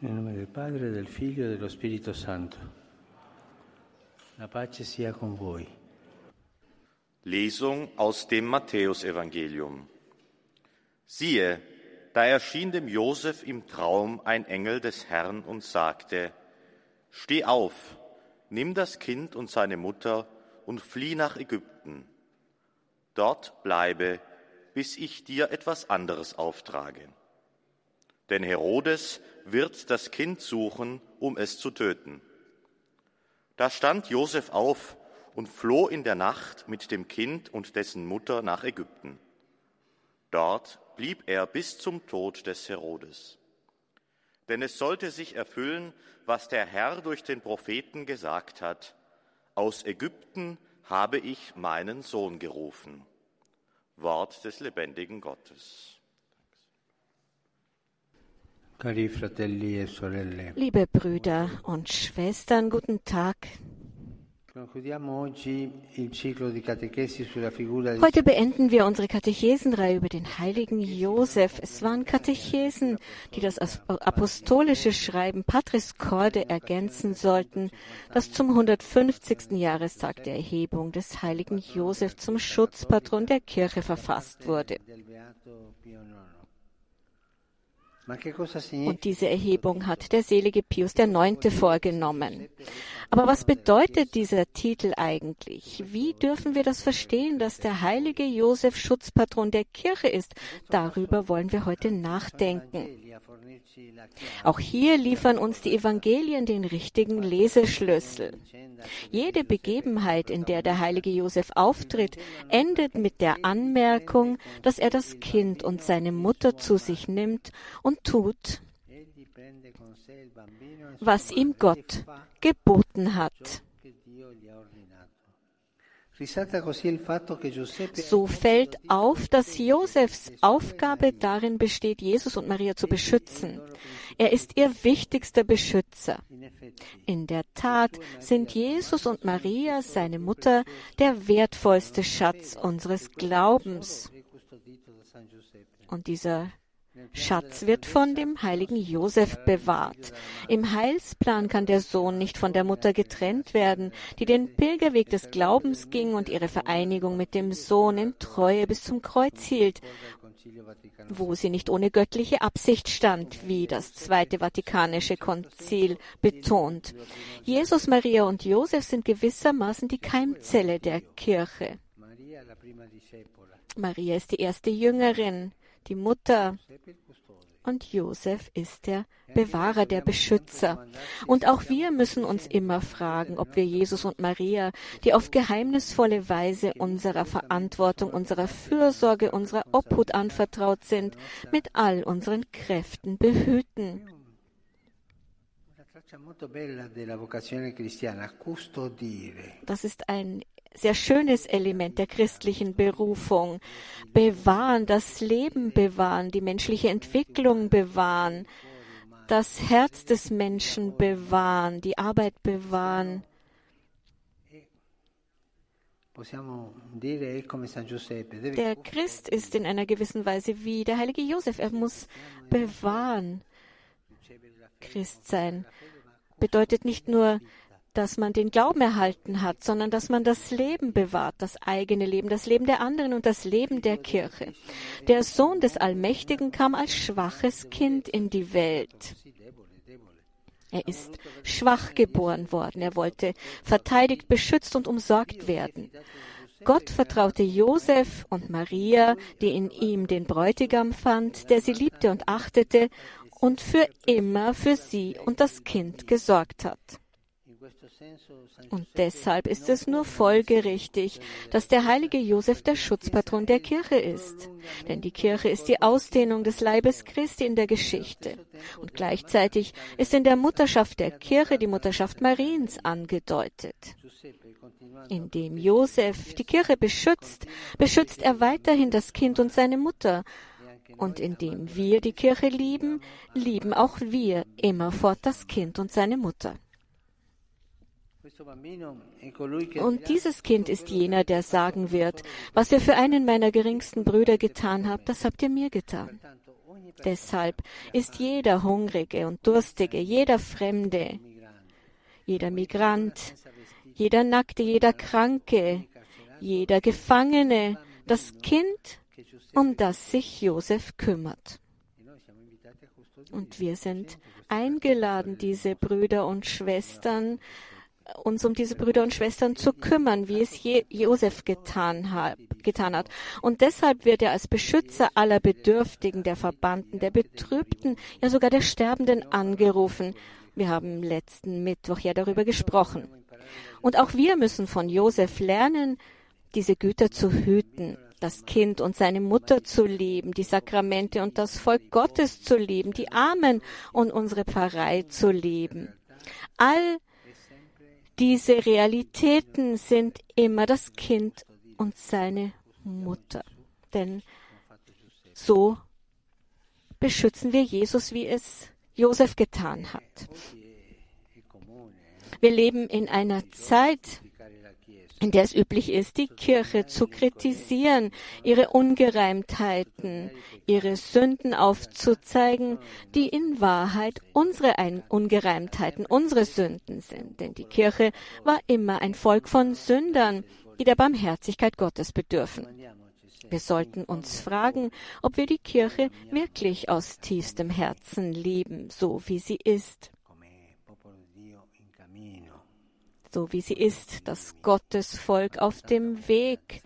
Nel nome del Padre, del Figlio e dello Spirito Santo. La pace sia con voi. Lesung aus dem Matthäusevangelium. Siehe, da erschien dem Josef im Traum ein Engel des Herrn und sagte, Steh auf, nimm das Kind und seine Mutter und flieh nach Ägypten. Dort bleibe, bis ich dir etwas anderes auftrage. Denn Herodes wird das Kind suchen, um es zu töten. Da stand Josef auf und floh in der Nacht mit dem Kind und dessen Mutter nach Ägypten. Dort blieb er bis zum Tod des Herodes. Denn es sollte sich erfüllen, was der Herr durch den Propheten gesagt hat. Aus Ägypten habe ich meinen Sohn gerufen. Wort des lebendigen Gottes. Liebe Brüder und Schwestern, guten Tag. Heute beenden wir unsere Katechesenreihe über den heiligen Josef. Es waren Katechesen, die das as- apostolische Schreiben Patris Corde ergänzen sollten, das zum 150. Jahrestag der Erhebung des heiligen Josef zum Schutzpatron der Kirche verfasst wurde. Und diese Erhebung hat der selige Pius IX. vorgenommen. Aber was bedeutet dieser Titel eigentlich? Wie dürfen wir das verstehen, dass der heilige Josef Schutzpatron der Kirche ist? Darüber wollen wir heute nachdenken. Auch hier liefern uns die Evangelien den richtigen Leseschlüssel. Jede Begebenheit, in der der heilige Josef auftritt, endet mit der Anmerkung, dass er das Kind und seine Mutter zu sich nimmt und tut, e was ihm Gott geboten hat. So fällt auf, dass Josefs Aufgabe darin besteht, Jesus und Maria zu beschützen. Er ist ihr wichtigster Beschützer. in der Tat sind Jesus und Maria, seine Mutter, der wertvollste Schatz unseres Glaubens. Und dieser Schatz wird von dem heiligen Josef bewahrt. Im Heilsplan kann der Sohn nicht von der Mutter getrennt werden, die den Pilgerweg des Glaubens ging und ihre Vereinigung mit dem Sohn in Treue bis zum Kreuz hielt, wo sie nicht ohne göttliche Absicht stand, wie das Zweite Vatikanische Konzil betont. Jesus, Maria und Josef sind gewissermaßen die Keimzelle der Kirche. Maria ist die erste Jüngerin, die Mutter, und Josef ist der Bewahrer, der Beschützer. Und auch wir müssen uns immer fragen, ob wir Jesus und Maria, die auf geheimnisvolle Weise unserer Verantwortung, unserer Fürsorge, unserer Obhut anvertraut sind, mit all unseren Kräften behüten. Das ist ein sehr schönes Element der christlichen Berufung. Bewahren, das Leben bewahren, die menschliche Entwicklung bewahren, das Herz des Menschen bewahren, die Arbeit bewahren. Der Christ ist in einer gewissen Weise wie der heilige Josef. Er muss bewahren. Christ sein bedeutet nicht nur, dass man den Glauben erhalten hat, sondern dass man das Leben bewahrt, das eigene Leben, das Leben der anderen und das Leben der Kirche. Der Sohn des Allmächtigen kam als schwaches Kind in die Welt. Er ist schwach geboren worden. Er wollte verteidigt, beschützt und umsorgt werden. Gott vertraute Josef und Maria, die in ihm den Bräutigam fand, der sie liebte und achtete und für immer für sie und das Kind gesorgt hat. Und deshalb ist es nur folgerichtig, dass der heilige Josef der Schutzpatron der Kirche ist. Denn die Kirche ist die Ausdehnung des Leibes Christi in der Geschichte. Und gleichzeitig ist in der Mutterschaft der Kirche die Mutterschaft Mariens angedeutet. Indem Josef die Kirche beschützt, beschützt er weiterhin das Kind und seine Mutter. Und indem wir die Kirche lieben, lieben auch wir immerfort das Kind und seine Mutter. Und dieses Kind ist jener, der sagen wird, was ihr für einen meiner geringsten Brüder getan habt, das habt ihr mir getan. Deshalb ist jeder Hungrige und Durstige, jeder Fremde, jeder Migrant, jeder Nackte, jeder Kranke, jeder Gefangene das Kind, um das sich Josef kümmert. Und wir sind eingeladen, diese Brüder und Schwestern, uns um diese Brüder und Schwestern zu kümmern, wie es Je Josef getan hat, getan hat. Und deshalb wird er als Beschützer aller Bedürftigen, der Verbannten, der Betrübten, ja sogar der Sterbenden angerufen. Wir haben letzten Mittwoch ja darüber gesprochen. Und auch wir müssen von Josef lernen, diese Güter zu hüten, das Kind und seine Mutter zu lieben, die Sakramente und das Volk Gottes zu lieben, die Armen und unsere Pfarrei zu lieben. All diese Realitäten sind immer das Kind und seine Mutter. Denn so beschützen wir Jesus, wie es Josef getan hat. Wir leben in einer Zeit, in der es üblich ist, die Kirche zu kritisieren, ihre Ungereimtheiten, ihre Sünden aufzuzeigen, die in Wahrheit unsere Ungereimtheiten, unsere Sünden sind. Denn die Kirche war immer ein Volk von Sündern, die der Barmherzigkeit Gottes bedürfen. Wir sollten uns fragen, ob wir die Kirche wirklich aus tiefstem Herzen lieben, so wie sie ist. So wie sie ist, das Gottesvolk auf dem Weg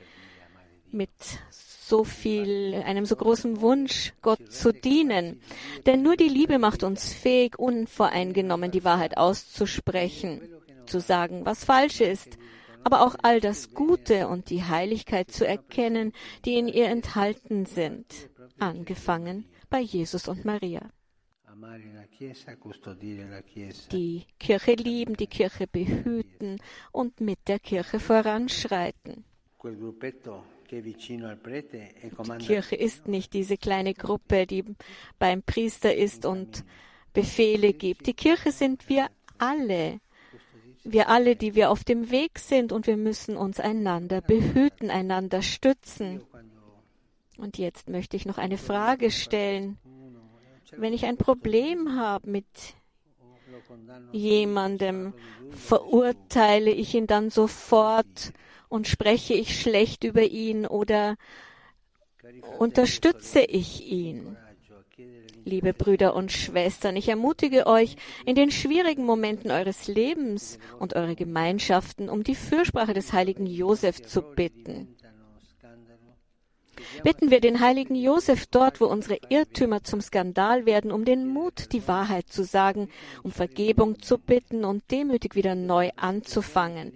mit so viel, einem so großen Wunsch, Gott zu dienen. Denn nur die Liebe macht uns fähig, unvoreingenommen die Wahrheit auszusprechen, zu sagen, was falsch ist, aber auch all das Gute und die Heiligkeit zu erkennen, die in ihr enthalten sind, angefangen bei Jesus und Maria die Kirche lieben, die Kirche behüten und mit der Kirche voranschreiten. Die Kirche ist nicht diese kleine Gruppe, die beim Priester ist und Befehle gibt. Die Kirche sind wir alle. Wir alle, die wir auf dem Weg sind und wir müssen uns einander behüten, einander stützen. Und jetzt möchte ich noch eine Frage stellen. Wenn ich ein Problem habe mit jemandem, verurteile ich ihn dann sofort und spreche ich schlecht über ihn oder unterstütze ich ihn. Liebe Brüder und Schwestern, ich ermutige euch, in den schwierigen Momenten eures Lebens und eure Gemeinschaften um die Fürsprache des heiligen Josef zu bitten. Bitten wir den heiligen Josef dort, wo unsere Irrtümer zum Skandal werden, um den Mut, die Wahrheit zu sagen, um Vergebung zu bitten und demütig wieder neu anzufangen.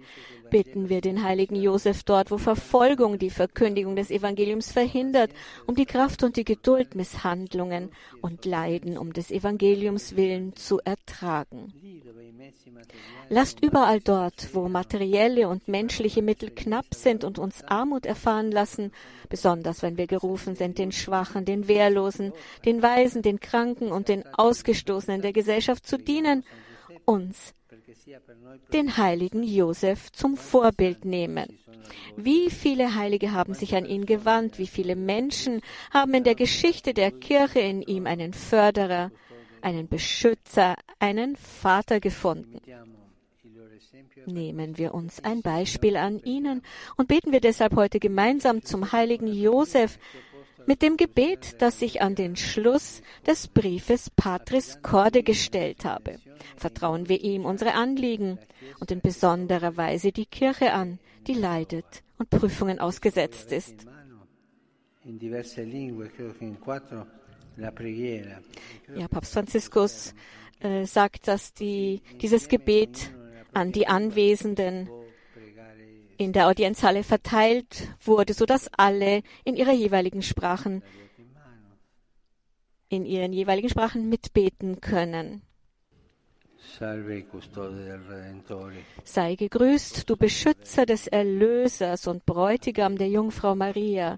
Bitten wir den heiligen Josef dort, wo Verfolgung die Verkündigung des Evangeliums verhindert, um die Kraft und die Geduld, Misshandlungen und Leiden um des Evangeliums willen zu ertragen. Lasst überall dort, wo materielle und menschliche Mittel knapp sind und uns Armut erfahren lassen, besonders wenn wir gerufen sind, den Schwachen, den Wehrlosen, den Weisen, den Kranken und den Ausgestoßenen der Gesellschaft zu dienen, uns den heiligen Josef zum Vorbild nehmen. Wie viele Heilige haben sich an ihn gewandt, wie viele Menschen haben in der Geschichte der Kirche in ihm einen Förderer, einen Beschützer, einen Vater gefunden. Nehmen wir uns ein Beispiel an ihnen und beten wir deshalb heute gemeinsam zum heiligen Josef mit dem Gebet, das ich an den Schluss des Briefes Patris Corde gestellt habe. Vertrauen wir ihm unsere Anliegen und in besonderer Weise die Kirche an, die leidet und Prüfungen ausgesetzt ist. Ja, Papst Franziskus äh, sagt, dass die, dieses Gebet an die Anwesenden in der Audienzhalle verteilt wurde, sodass alle in ihrer jeweiligen Sprachen in ihren jeweiligen Sprachen mitbeten können. Sei gegrüßt, du Beschützer des Erlösers und Bräutigam der Jungfrau Maria.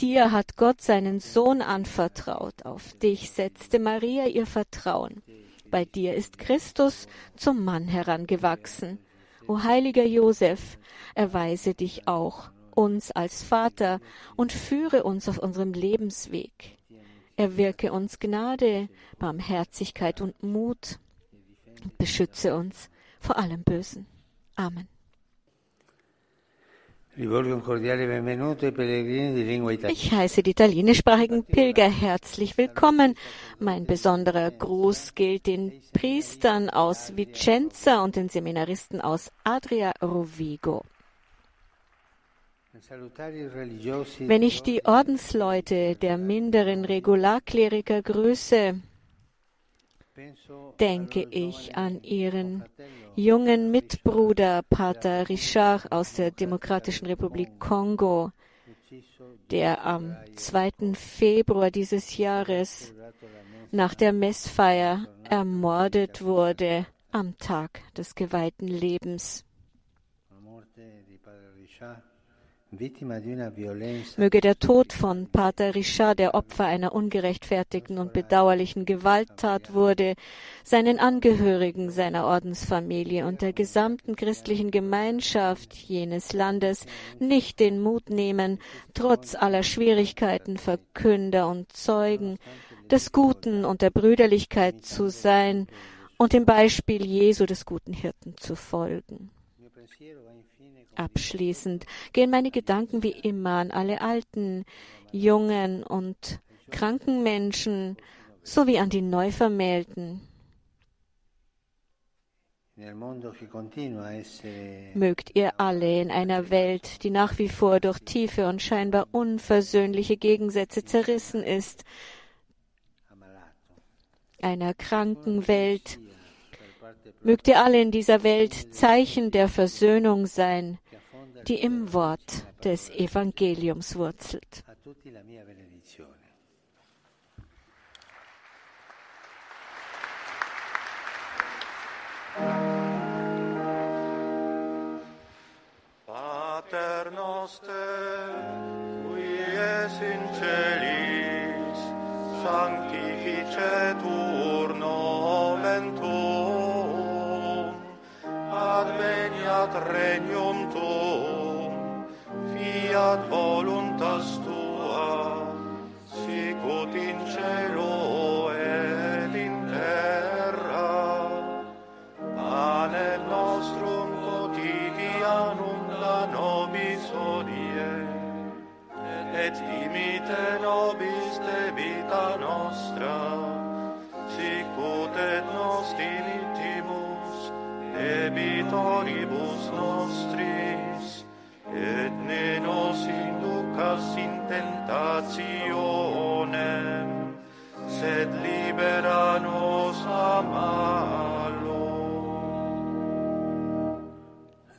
Dir hat Gott seinen Sohn anvertraut. Auf dich setzte Maria ihr Vertrauen. Bei dir ist Christus zum Mann herangewachsen. O heiliger Josef, erweise dich auch uns als Vater und führe uns auf unserem Lebensweg. Erwirke uns Gnade, Barmherzigkeit und Mut. Beschütze uns vor allem Bösen. Amen. Ich heiße die italienischsprachigen Pilger herzlich willkommen. Mein besonderer Gruß gilt den Priestern aus Vicenza und den Seminaristen aus Adria Rovigo. Wenn ich die Ordensleute der minderen Regularkleriker grüße, denke ich an ihren jungen Mitbruder Pater Richard aus der Demokratischen Republik Kongo, der am 2. Februar dieses Jahres nach der Messfeier ermordet wurde am Tag des geweihten Lebens. Möge der Tod von Pater Richard, der Opfer einer ungerechtfertigten und bedauerlichen Gewalttat wurde, seinen Angehörigen, seiner Ordensfamilie und der gesamten christlichen Gemeinschaft jenes Landes nicht den Mut nehmen, trotz aller Schwierigkeiten Verkünder und Zeugen des Guten und der Brüderlichkeit zu sein und dem Beispiel Jesu des guten Hirten zu folgen. Abschließend gehen meine Gedanken wie immer an alle alten, jungen und kranken Menschen sowie an die Neuvermählten. Mögt ihr alle in einer Welt, die nach wie vor durch tiefe und scheinbar unversöhnliche Gegensätze zerrissen ist, einer kranken Welt, mögt ihr alle in dieser Welt Zeichen der Versöhnung sein, die im Wort des Evangeliums wurzelt. Pater noster, qui es in celis, sanctificetur nomen tuum, adveniat regnum fiat voluntas tua, sicut in cielo et in terra. Panem nostrum quotidianum da nobis hodie, et dimite nobis debita nostra, sicut et nos dimittimus debitoribus nostris, et tentationem, sed libera nos a malo.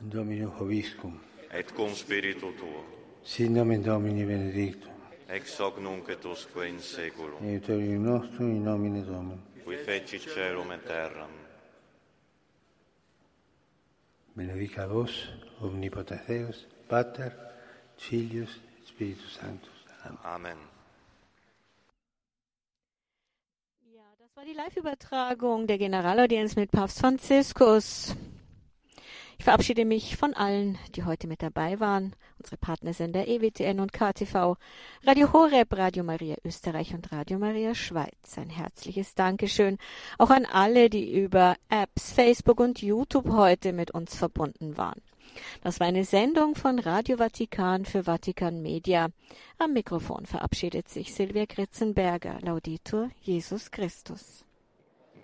Domino Hoviscum, Et cum spiritu tuo, sit nomen Domini benedictum, ex hoc nunc et usque in seculum, aiutorium nostrum in nomine Domini. qui feci celum et terram. Benedica vos, omnipotens Deus, Pater, Filius, Spiritus Sanctus. Amen. Ja, das war die Live-Übertragung der Generalaudienz mit Papst Franziskus. Ich verabschiede mich von allen, die heute mit dabei waren. Unsere Partnersender EWTN und KTV, Radio Horeb, Radio Maria Österreich und Radio Maria Schweiz. Ein herzliches Dankeschön auch an alle, die über Apps, Facebook und YouTube heute mit uns verbunden waren. Das war eine Sendung von Radio Vatikan für Vatikan Media. Am Mikrofon verabschiedet sich Silvia Kritzenberger. Laudetur Jesus Christus.